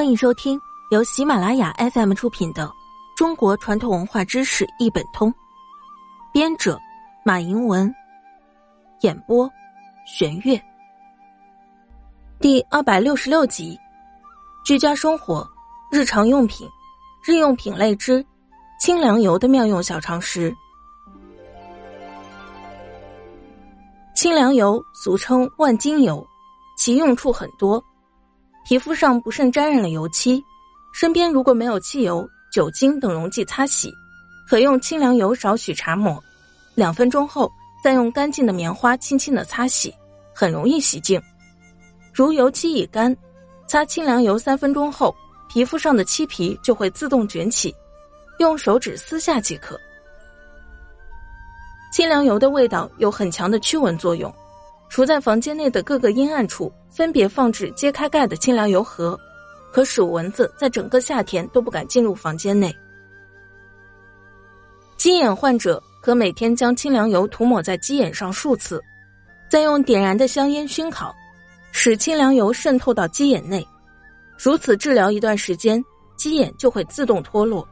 欢迎收听由喜马拉雅 FM 出品的《中国传统文化知识一本通》，编者马迎文，演播玄月。第二百六十六集：居家生活、日常用品、日用品类之清凉油的妙用小常识。清凉油俗称万金油，其用处很多。皮肤上不慎沾染了油漆，身边如果没有汽油、酒精等溶剂擦洗，可用清凉油少许擦抹，两分钟后再用干净的棉花轻轻的擦洗，很容易洗净。如油漆已干，擦清凉油三分钟后，皮肤上的漆皮就会自动卷起，用手指撕下即可。清凉油的味道有很强的驱蚊作用。除在房间内的各个阴暗处，分别放置揭开盖的清凉油盒，可使蚊子在整个夏天都不敢进入房间内。鸡眼患者可每天将清凉油涂抹在鸡眼上数次，再用点燃的香烟熏烤，使清凉油渗透到鸡眼内，如此治疗一段时间，鸡眼就会自动脱落。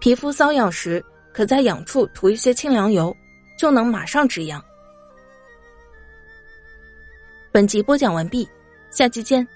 皮肤瘙痒时，可在痒处涂一些清凉油，就能马上止痒。本集播讲完毕，下期见。